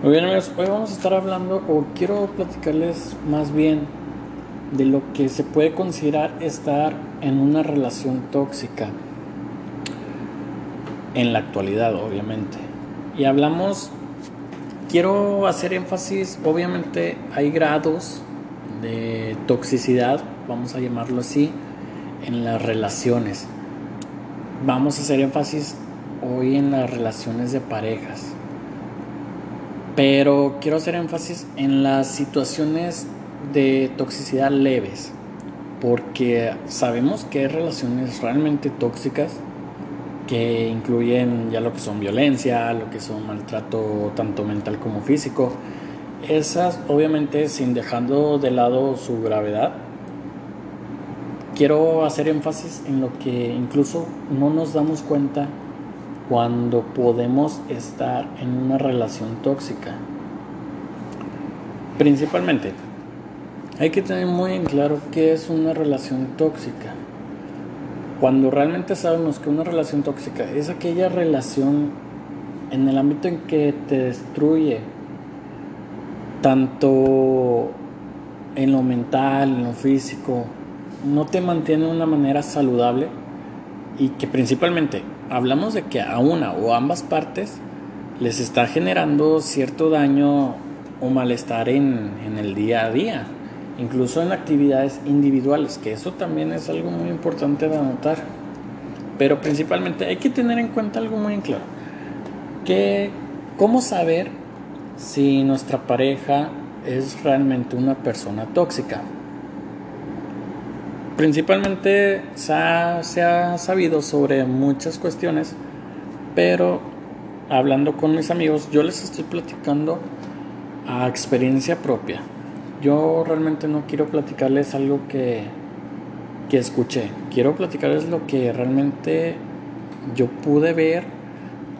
Muy bien amigos, hoy vamos a estar hablando o quiero platicarles más bien de lo que se puede considerar estar en una relación tóxica en la actualidad obviamente. Y hablamos, quiero hacer énfasis, obviamente hay grados de toxicidad, vamos a llamarlo así, en las relaciones. Vamos a hacer énfasis hoy en las relaciones de parejas pero quiero hacer énfasis en las situaciones de toxicidad leves, porque sabemos que hay relaciones realmente tóxicas que incluyen ya lo que son violencia, lo que son maltrato tanto mental como físico. Esas obviamente sin dejando de lado su gravedad. Quiero hacer énfasis en lo que incluso no nos damos cuenta cuando podemos estar en una relación tóxica. Principalmente, hay que tener muy en claro qué es una relación tóxica. Cuando realmente sabemos que una relación tóxica es aquella relación en el ámbito en que te destruye, tanto en lo mental, en lo físico, no te mantiene de una manera saludable y que principalmente hablamos de que a una o ambas partes les está generando cierto daño o malestar en, en, el día a día, incluso en actividades individuales, que eso también es algo muy importante de anotar. Pero principalmente hay que tener en cuenta algo muy claro, que cómo saber si nuestra pareja es realmente una persona tóxica. Principalmente se ha, sabido sobre muchas cuestiones, pero hablando con mis amigos, yo les estoy platicando a experiencia propia. Yo realmente no quiero platicarles algo que, que escuché, quiero platicarles lo que realmente yo pude ver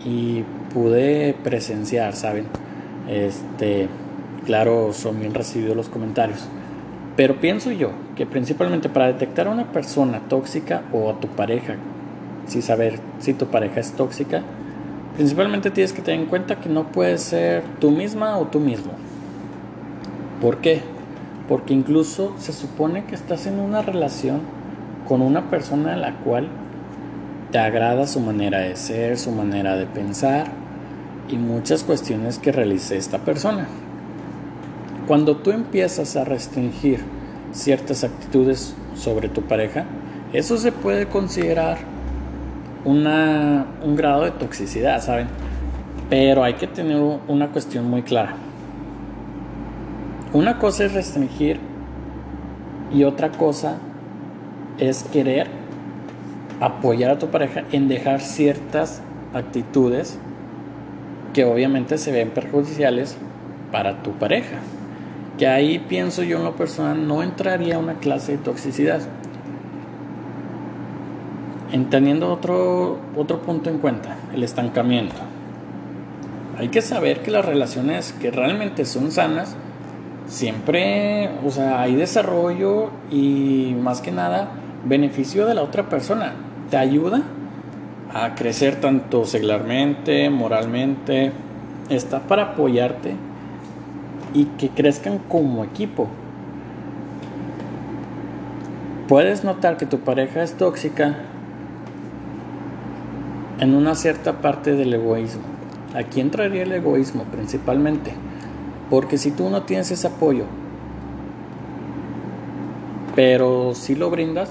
y pude presenciar, ¿saben? Este, claro, son bien recibidos los comentarios. Pero pienso yo que principalmente para detectar a una persona tóxica o a tu pareja, si saber si tu pareja es tóxica, principalmente tienes que tener en cuenta que no puedes ser tú misma o tú mismo. ¿Por qué? Porque incluso se supone que estás en una relación con una persona a la cual te agrada su manera de ser, su manera de pensar y muchas cuestiones que realice esta persona. Cuando tú empiezas a restringir ciertas actitudes sobre tu pareja, eso se puede considerar una, un grado de toxicidad, ¿saben? Pero hay que tener una cuestión muy clara. Una cosa es restringir y otra cosa es querer apoyar a tu pareja en dejar ciertas actitudes que obviamente se ven perjudiciales para tu pareja que ahí pienso yo en lo personal no entraría una clase de toxicidad. Entendiendo otro, otro punto en cuenta, el estancamiento. Hay que saber que las relaciones que realmente son sanas, siempre, o sea, hay desarrollo y más que nada beneficio de la otra persona. Te ayuda a crecer tanto seglarmente, moralmente, está para apoyarte y que crezcan como equipo. Puedes notar que tu pareja es tóxica en una cierta parte del egoísmo. Aquí entraría el egoísmo principalmente. Porque si tú no tienes ese apoyo, pero si lo brindas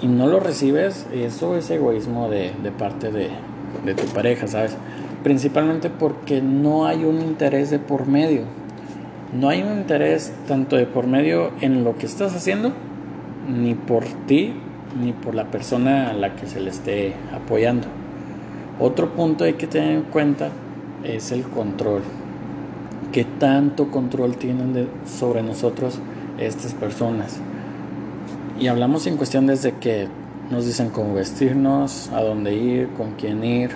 y no lo recibes, eso es egoísmo de, parte de tu pareja, ¿sabes? Principalmente porque no hay un interés de por medio. No hay un interés tanto de por medio en lo que estás haciendo, ni por ti, ni por la persona a la que se le esté apoyando. Otro punto hay que tener en cuenta es el control. ¿Qué tanto control tienen sobre nosotros estas personas? Y hablamos en cuestión desde que nos dicen cómo vestirnos, a dónde ir, con quién ir,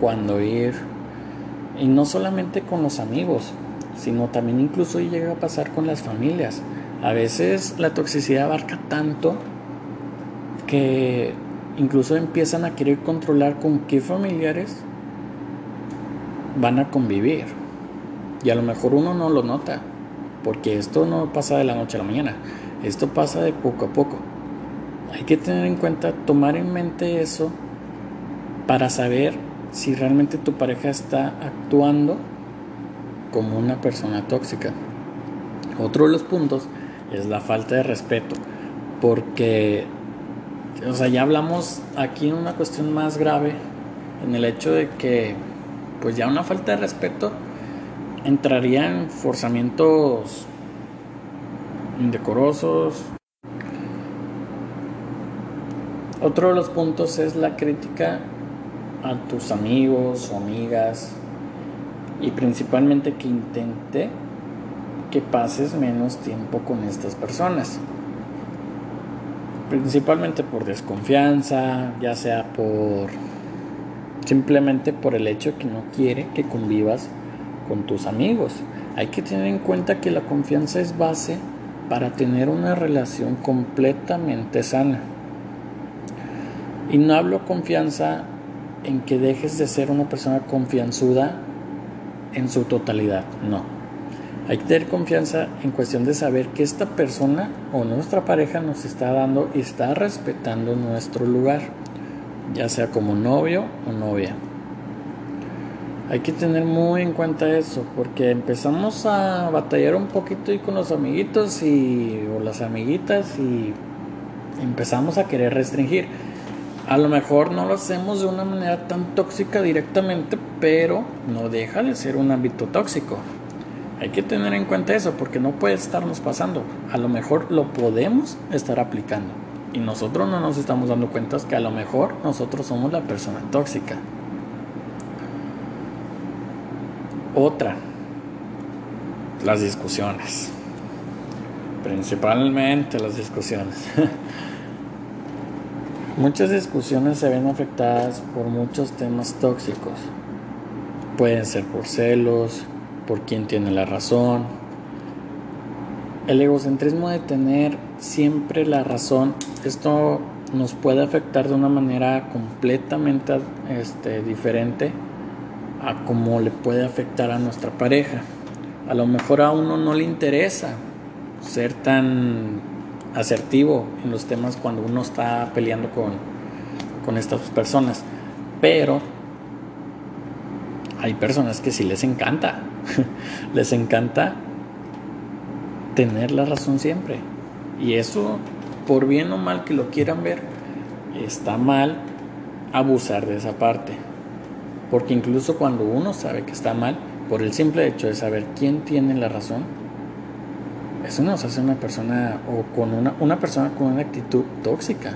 cuándo ir. Y no solamente con los amigos, sino también incluso llega a pasar con las familias. A veces la toxicidad abarca tanto que incluso empiezan a querer controlar con qué familiares van a convivir. Y a lo mejor uno no lo nota, porque esto no pasa de la noche a la mañana, esto pasa de poco a poco. Hay que tener en cuenta, tomar en mente eso para saber si realmente tu pareja está actuando como una persona tóxica. Otro de los puntos es la falta de respeto, porque, o sea, ya hablamos aquí en una cuestión más grave, en el hecho de que, pues ya una falta de respeto entraría en forzamientos indecorosos. Otro de los puntos es la crítica a tus amigos o amigas y principalmente que intente que pases menos tiempo con estas personas. Principalmente por desconfianza, ya sea por simplemente por el hecho que no quiere que convivas con tus amigos. Hay que tener en cuenta que la confianza es base para tener una relación completamente sana. Y no hablo confianza en que dejes de ser una persona confianzuda en su totalidad, no. Hay que tener confianza en cuestión de saber que esta persona o nuestra pareja nos está dando y está respetando nuestro lugar, ya sea como novio o novia. Hay que tener muy en cuenta eso, porque empezamos a batallar un poquito y con los amiguitos y, o las amiguitas y empezamos a querer restringir. A lo mejor no lo hacemos de una manera tan tóxica directamente, pero no deja de ser un ámbito tóxico. Hay que tener en cuenta eso porque no puede estarnos pasando. A lo mejor lo podemos estar aplicando y nosotros no nos estamos dando cuenta que a lo mejor nosotros somos la persona tóxica. Otra, las discusiones. Principalmente las discusiones. Muchas discusiones se ven afectadas por muchos temas tóxicos. Pueden ser por celos, por quién tiene la razón. El egocentrismo de tener siempre la razón, esto nos puede afectar de una manera completamente este, diferente a cómo le puede afectar a nuestra pareja. A lo mejor a uno no le interesa ser tan asertivo en los temas cuando uno está peleando con, con estas personas. Pero hay personas que sí les encanta. les encanta tener la razón siempre. Y eso, por bien o mal que lo quieran ver, está mal abusar de esa parte. Porque incluso cuando uno sabe que está mal, por el simple hecho de saber quién tiene la razón, eso nos hace una persona o con una, una persona con una actitud tóxica.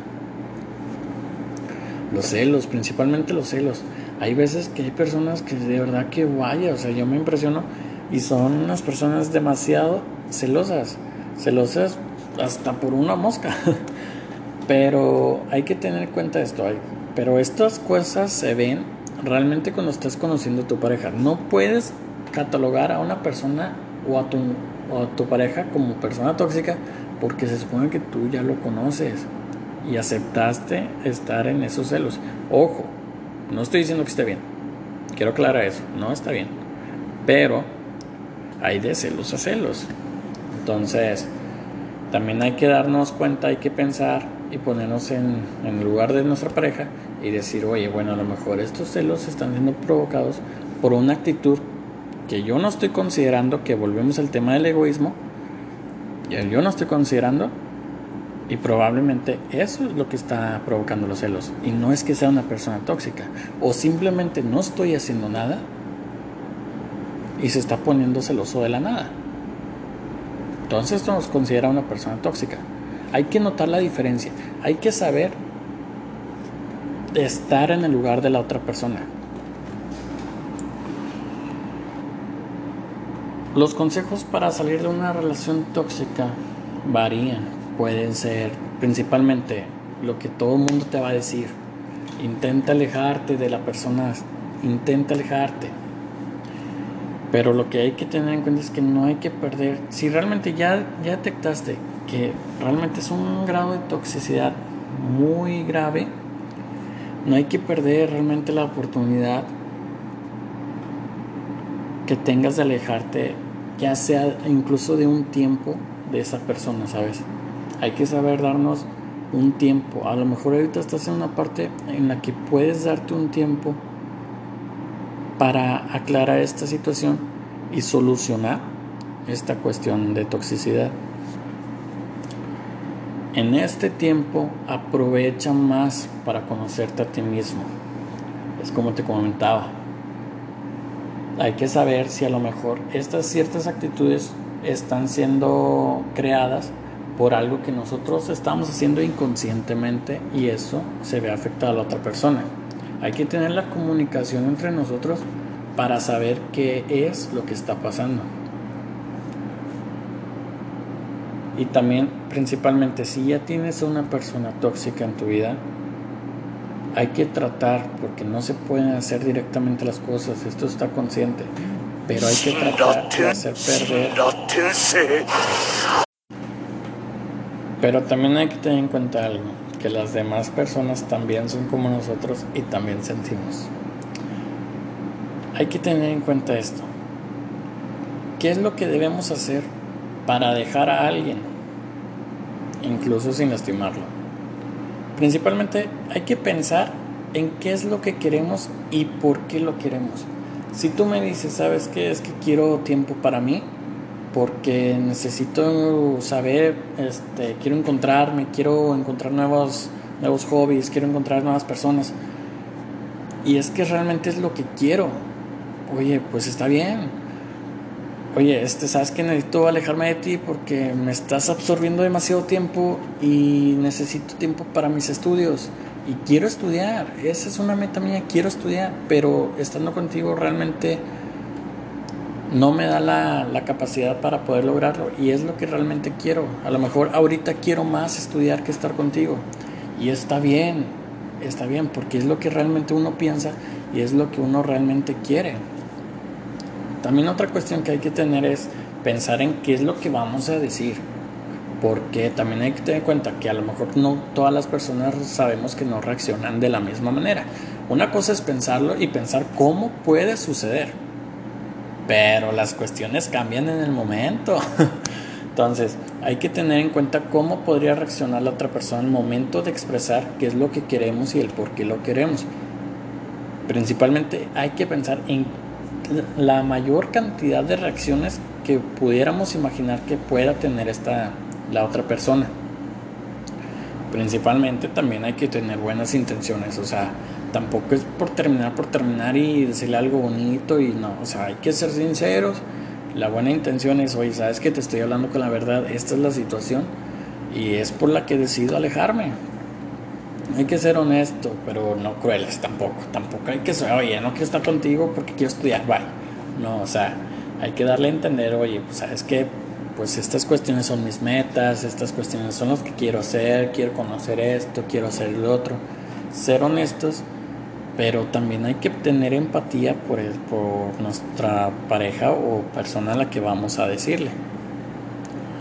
Los celos, principalmente los celos. Hay veces que hay personas que de verdad que vaya, o sea, yo me impresiono y son unas personas demasiado celosas, celosas hasta por una mosca. Pero hay que tener en cuenta esto, pero estas cosas se ven realmente cuando estás conociendo a tu pareja. No puedes catalogar a una persona o a tu pareja como persona tóxica porque se supone que tú ya lo conoces y aceptaste estar en esos celos. Ojo, no estoy diciendo que esté bien. Quiero aclarar eso, no está bien. Pero hay de celos a celos. Entonces, también hay que darnos cuenta, hay que pensar y ponernos en, en el lugar de nuestra pareja y decir, oye, bueno, a lo mejor estos celos están siendo provocados por una actitud que yo no estoy considerando, que volvemos al tema del egoísmo, yo no estoy considerando y probablemente eso es lo que está provocando los celos. Y no es que sea una persona tóxica. O simplemente no estoy haciendo nada y se está poniendo celoso de la nada. Entonces esto nos considera una persona tóxica. Hay que notar la diferencia. Hay que saber estar en el lugar de la otra persona. Los consejos para salir de una relación tóxica varían. Pueden ser principalmente lo que todo el mundo te va a decir. Intenta alejarte de la persona, intenta alejarte. Pero lo que hay que tener en cuenta es que no hay que perder, si realmente ya, ya detectaste que realmente es un grado de toxicidad muy grave, no hay que perder realmente la oportunidad que tengas de alejarte, ya sea incluso de un tiempo de esa persona, ¿sabes? Hay que saber darnos un tiempo. A lo mejor ahorita estás en una parte en la que puedes darte un tiempo para aclarar esta situación y solucionar esta cuestión de toxicidad. En este tiempo aprovecha más para conocerte a ti mismo. Es como te comentaba. Hay que saber si a lo mejor estas ciertas actitudes están siendo creadas por algo que nosotros estamos haciendo inconscientemente y eso se ve afectado a la otra persona. Hay que tener la comunicación entre nosotros para saber qué es lo que está pasando. Y también, principalmente, si ya tienes una persona tóxica en tu vida, hay que tratar, porque no se pueden hacer directamente las cosas, esto está consciente, pero hay que tratar de hacer perder. Pero también hay que tener en cuenta algo, que las demás personas también son como nosotros y también sentimos. Hay que tener en cuenta esto. ¿Qué es lo que debemos hacer para dejar a alguien, incluso sin lastimarlo? Principalmente hay que pensar en qué es lo que queremos y por qué lo queremos. Si tú me dices, ¿sabes qué? Es que quiero tiempo para mí, porque necesito saber, este, quiero encontrarme, quiero encontrar nuevos, nuevos hobbies, quiero encontrar nuevas personas. Y es que realmente es lo que quiero. Oye, pues está bien. Oye, este, sabes que necesito alejarme de ti porque me estás absorbiendo demasiado tiempo y necesito tiempo para mis estudios. Y quiero estudiar, esa es una meta mía, quiero estudiar, pero estando contigo realmente no me da la, la, capacidad para poder lograrlo y es lo que realmente quiero. A lo mejor ahorita quiero más estudiar que estar contigo y está bien, está bien porque es lo que realmente uno piensa y es lo que uno realmente quiere. También otra cuestión que hay que tener es pensar en qué es lo que vamos a decir. Porque también hay que tener en cuenta que a lo mejor no todas las personas sabemos que no reaccionan de la misma manera. Una cosa es pensarlo y pensar cómo puede suceder pero las cuestiones cambian en el momento. Entonces, hay que tener en cuenta cómo podría reaccionar la otra persona el momento de expresar qué es lo que queremos y el por qué lo queremos. Principalmente hay que pensar en la mayor cantidad de reacciones que pudiéramos imaginar que pueda tener esta la otra persona. Principalmente también hay que tener buenas intenciones, o sea, tampoco es por terminar por terminar y decirle algo bonito y no, o sea, hay que ser sinceros. La buena intención es, oye, sabes que te estoy hablando con la verdad, esta es la situación y es por la que decido alejarme. Hay que ser honesto, pero no crueles tampoco. Tampoco hay que ser, oye, no quiero estar contigo porque quiero estudiar, bye. No, o sea, hay que darle a entender, oye, pues sabes que pues estas cuestiones son mis metas, estas cuestiones son las que quiero hacer, quiero conocer esto, quiero hacer lo otro. Ser honestos pero también hay que tener empatía por, el, por nuestra pareja o persona a la que vamos a decirle.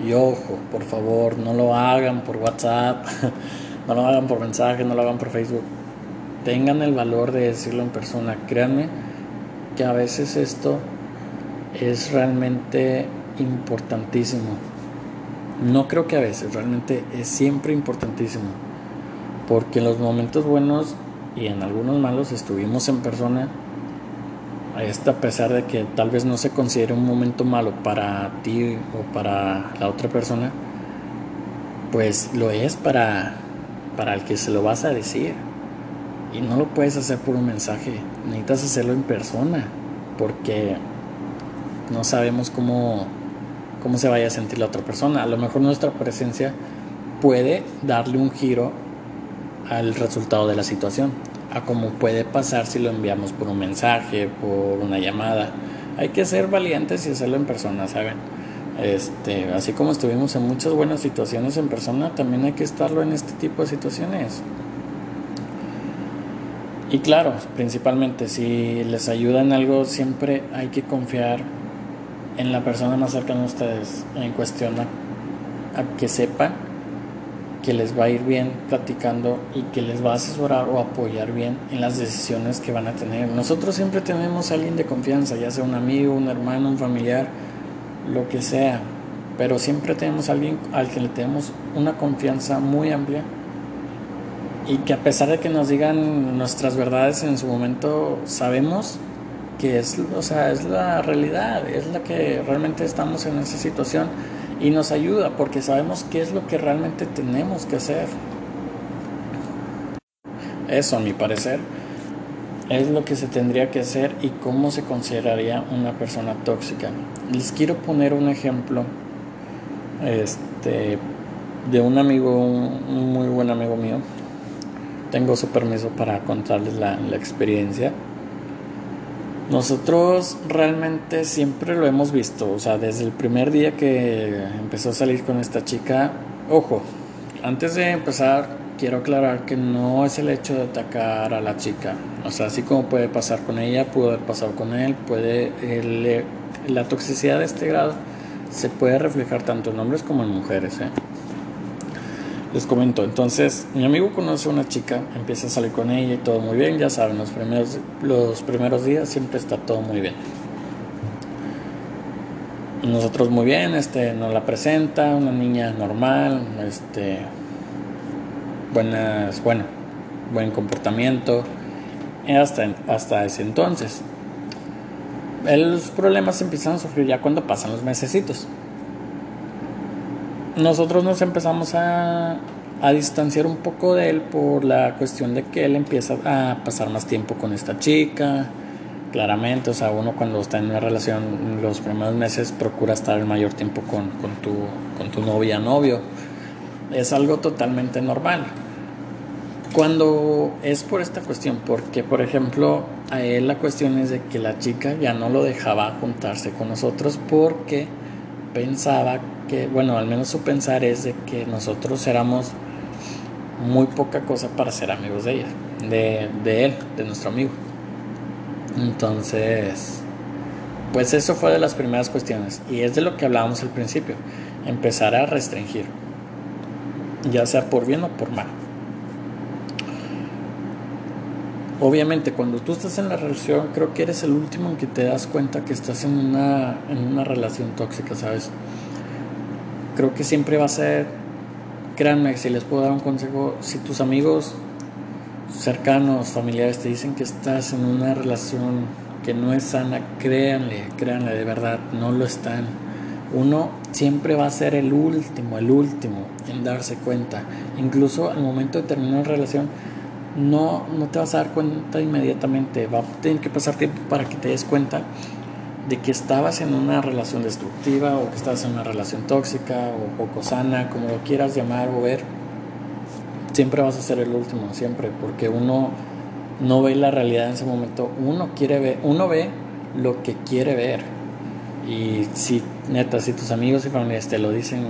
Y ojo, por favor, no lo hagan por WhatsApp, no lo hagan por mensaje, no lo hagan por Facebook. Tengan el valor de decirlo en persona. Créanme que a veces esto es realmente importantísimo. No creo que a veces, realmente es siempre importantísimo. Porque en los momentos buenos y en algunos malos estuvimos en persona, a pesar de que tal vez no se considere un momento malo para ti o para la otra persona, pues lo es para, para el que se lo vas a decir. Y no lo puedes hacer por un mensaje, necesitas hacerlo en persona, porque no sabemos cómo, cómo se vaya a sentir la otra persona. A lo mejor nuestra presencia puede darle un giro al resultado de la situación, a como puede pasar si lo enviamos por un mensaje, por una llamada. Hay que ser valientes y hacerlo en persona, ¿saben? Este, así como estuvimos en muchas buenas situaciones en persona, también hay que estarlo en este tipo de situaciones. Y claro, principalmente si les ayuda en algo, siempre hay que confiar en la persona más cercana a ustedes en cuestión a, que sepan que les va a ir bien platicando y que les va a asesorar o apoyar bien en las decisiones que van a tener. Nosotros siempre tenemos a alguien de confianza, ya sea un amigo, un hermano, un familiar, lo que sea, pero siempre tenemos a alguien al que le tenemos una confianza muy amplia y que a pesar de que nos digan nuestras verdades en su momento, sabemos que es, o sea, es la realidad, es la que realmente estamos en esa situación y nos ayuda porque sabemos qué es lo que realmente tenemos que hacer. Eso, a mi parecer, es lo que se tendría que hacer y cómo se consideraría una persona tóxica. Les quiero poner un ejemplo este, de un amigo, un muy buen amigo mío. Tengo su permiso para contarles la, la experiencia. Nosotros realmente siempre lo hemos visto, o sea, desde el primer día que empezó a salir con esta chica, ojo, antes de empezar quiero aclarar que no es el hecho de atacar a la chica, o sea, así como puede pasar con ella, pudo haber pasado con él, puede, la toxicidad de este grado se puede reflejar tanto en hombres como en mujeres, ¿eh? Les comento, entonces mi amigo conoce a una chica, empieza a salir con ella y todo muy bien, ya saben, los primeros, los primeros días siempre está todo muy bien. Nosotros muy bien, este, nos la presenta, una niña normal, este, buenas, bueno, buen comportamiento, hasta, hasta ese entonces. Los problemas empiezan a surgir ya cuando pasan los mesecitos nosotros nos empezamos a, a distanciar un poco de él por la cuestión de que él empieza a pasar más tiempo con esta chica. Claramente, o sea, uno cuando está en una relación los primeros meses procura estar el mayor tiempo con, con, tu, con tu novia, novio. Es algo totalmente normal. Cuando es por esta cuestión, porque por ejemplo, a él la cuestión es de que la chica ya no lo dejaba juntarse con nosotros porque pensaba que, bueno, al menos su pensar es de que nosotros éramos muy poca cosa para ser amigos de ella, de, de él, de nuestro amigo. Entonces, pues eso fue de las primeras cuestiones y es de lo que hablábamos al principio, empezar a restringir, ya sea por bien o por mal. Obviamente, cuando tú estás en la relación, creo que eres el último en que te das cuenta que estás en una, en una relación tóxica, ¿sabes? Creo que siempre va a ser, créanme, si les puedo dar un consejo, si tus amigos cercanos, familiares te dicen que estás en una relación que no es sana, créanle, créanle de verdad, no lo están. Uno siempre va a ser el último, el último en darse cuenta. Incluso al momento de terminar una relación, no, no te vas a dar cuenta inmediatamente, va a tener que pasar tiempo para que te des cuenta de que estabas en una relación destructiva o que estabas en una relación tóxica o poco sana, como lo quieras llamar o ver, siempre vas a ser el último, siempre, porque uno no ve la realidad en ese momento, uno quiere ver, uno ve lo que quiere ver. Y si neta, si tus amigos y familiares te lo dicen,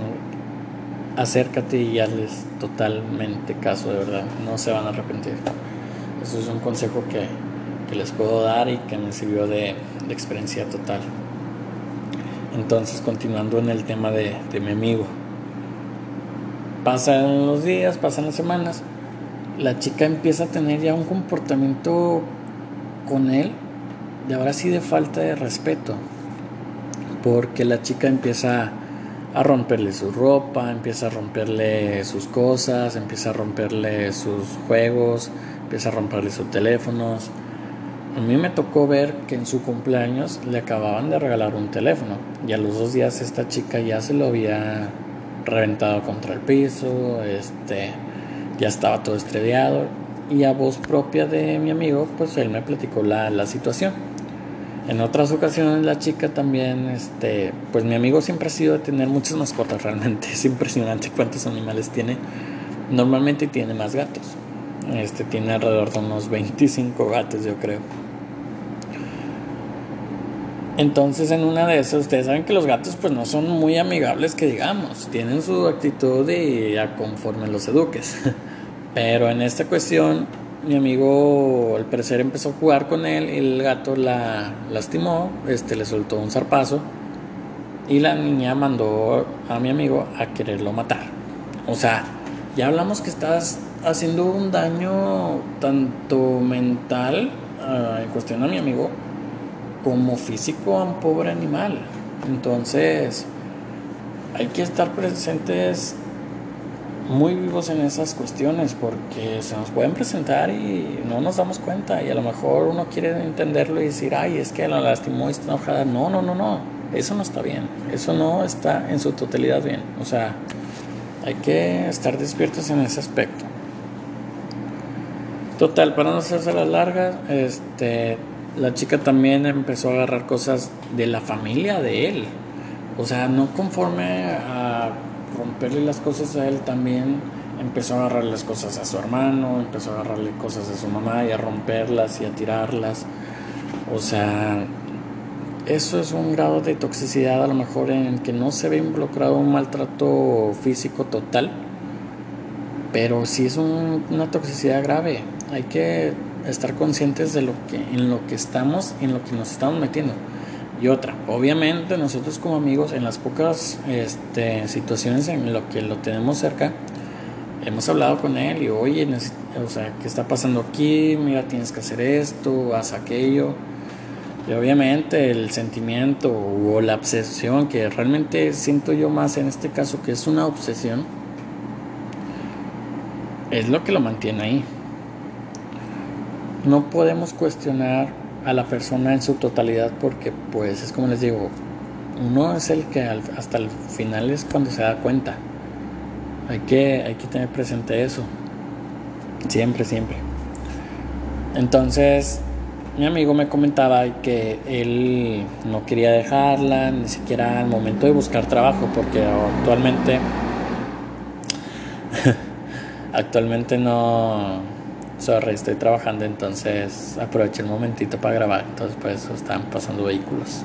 acércate y hazles totalmente caso, de verdad, no se van a arrepentir. Eso es un consejo que, que les puedo dar y que me sirvió de, de, experiencia total. Entonces, continuando en el tema de, de mi amigo. Pasan los días, pasan las semanas, la chica empieza a tener ya un comportamiento con él de ahora sí de falta de respeto, porque la chica empieza a romperle su ropa, empieza a romperle sus cosas, empieza a romperle sus juegos, empieza a romperle sus teléfonos. A mí me tocó ver que en su cumpleaños le acababan de regalar un teléfono y a los dos días esta chica ya se lo había reventado contra el piso, este, ya estaba todo estrellado y a voz propia de mi amigo pues él me platicó la, la situación. En otras ocasiones la chica también, este, pues mi amigo siempre ha sido de tener muchas mascotas realmente. Es impresionante cuántos animales tiene. Normalmente tiene más gatos. Este tiene alrededor de unos 25 gatos, yo creo. Entonces en una de esas, ustedes saben que los gatos pues no son muy amigables que digamos, tienen su actitud y a conforme los eduques. Pero en esta cuestión mi amigo al parecer empezó a jugar con él y el gato la lastimó, este le soltó un zarpazo y la niña mandó a mi amigo a quererlo matar. O sea, ya hablamos que estás haciendo un daño tanto mental, uh, en cuestión a mi amigo, como físico a un pobre animal. Entonces, hay que estar presentes muy vivos en esas cuestiones porque se nos pueden presentar y no nos damos cuenta y a lo mejor uno quiere entenderlo y decir, ay, es que la lastimó y está enojada. No, no, no, no, eso no está bien, eso no está en su totalidad bien. O sea, hay que estar despiertos en ese aspecto. Total, para no hacerse las largas, este, la chica también empezó a agarrar cosas de la familia de él. O sea, no conforme a romperle las cosas a él, también empezó a agarrarle las cosas a su hermano, empezó a agarrarle cosas a su mamá y a romperlas y a tirarlas. O sea, eso es un grado de toxicidad a lo mejor en el que no se ve involucrado un maltrato físico total, pero sí es una toxicidad grave. Hay que estar conscientes de lo que, en lo que estamos en lo que nos estamos metiendo. Y otra, obviamente nosotros como amigos en las pocas este, situaciones en lo que lo tenemos cerca, hemos hablado con él y oye, o sea, ¿qué está pasando aquí? Mira, tienes que hacer esto, haz aquello. Y obviamente el sentimiento o la obsesión, que realmente siento yo más en este caso que es una obsesión, es lo que lo mantiene ahí. No podemos cuestionar a la persona en su totalidad porque pues es como les digo, uno es el que hasta el final es cuando se da cuenta. Hay que, hay que tener presente eso. Siempre, siempre. Entonces, mi amigo me comentaba que él no quería dejarla, ni siquiera al momento de buscar trabajo, porque actualmente, actualmente no, sorry, estoy trabajando, entonces aproveché el momentito para grabar. Entonces, pues eso están pasando vehículos.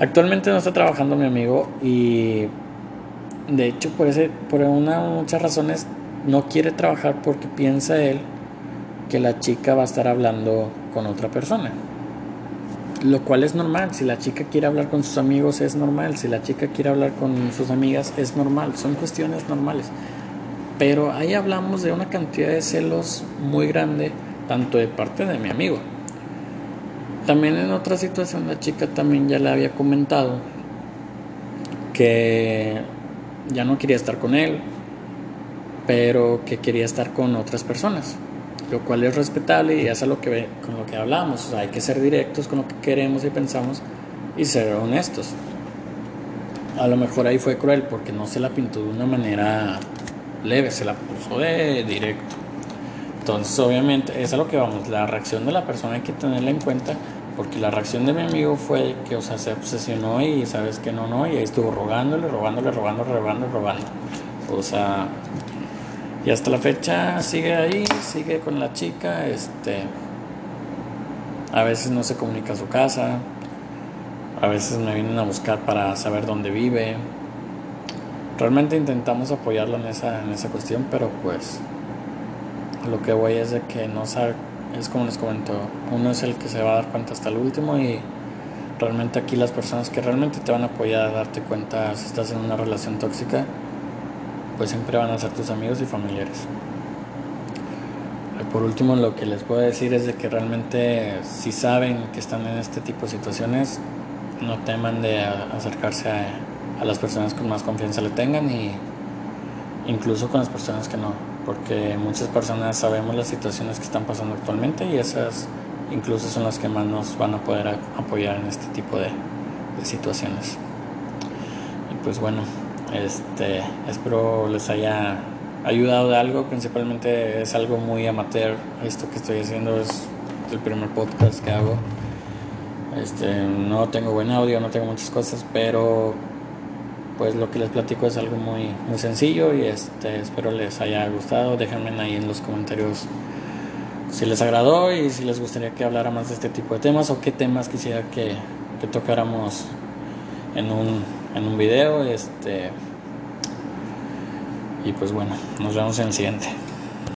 Actualmente no está trabajando mi amigo y de hecho por ese por una muchas razones no quiere trabajar porque piensa él que la chica va a estar hablando con otra persona. Lo cual es normal, si la chica quiere hablar con sus amigos es normal, si la chica quiere hablar con sus amigas es normal, son cuestiones normales. Pero ahí hablamos de una cantidad de celos muy grande, tanto de parte de mi amigo. También en otra situación la chica también ya le había comentado que ya no quería estar con él, pero que quería estar con otras personas, lo cual es respetable y es a lo que con lo que hablamos, hay que ser directos con lo que queremos y pensamos y ser honestos. A lo mejor ahí fue cruel porque no se la pintó de una manera leve, se la puso de directo. Entonces, obviamente, es a lo que vamos. La reacción de la persona hay que tenerla en cuenta, porque la reacción de mi amigo fue que, o sea, se obsesionó y sabes que no, no, y ahí estuvo rogándole, rogándole, rogándole, rogando, rogando. O sea, y hasta la fecha sigue ahí, sigue con la chica, este. A veces no se comunica a su casa, a veces me vienen a buscar para saber dónde vive, realmente intentamos apoyarlo en esa, en esa cuestión, pero pues lo que voy es de que no sabe, es como les comento, uno es el que se va a dar cuenta hasta el último y realmente aquí las personas que realmente te van a apoyar a darte cuenta si estás en una relación tóxica, pues siempre van a ser tus amigos y familiares. Por último, lo que les puedo decir es de que realmente si saben que están en este tipo de situaciones, no teman de acercarse a a las personas con más confianza le tengan y incluso con las personas que no, porque muchas personas sabemos las situaciones que están pasando actualmente y esas incluso son las que más nos van a poder apoyar en este tipo de, situaciones. Y pues bueno, este, espero les haya ayudado de algo, principalmente es algo muy amateur, esto que estoy haciendo es el primer podcast que hago. Este, no tengo buen audio, no tengo muchas cosas, pero pues lo que les platico es algo muy, muy sencillo y este, espero les haya gustado. Déjenme ahí en los comentarios si les agradó y si les gustaría que hablara más de este tipo de temas o qué temas quisiera que, que tocáramos en un, en un video. Este, y pues bueno, nos vemos en el siguiente.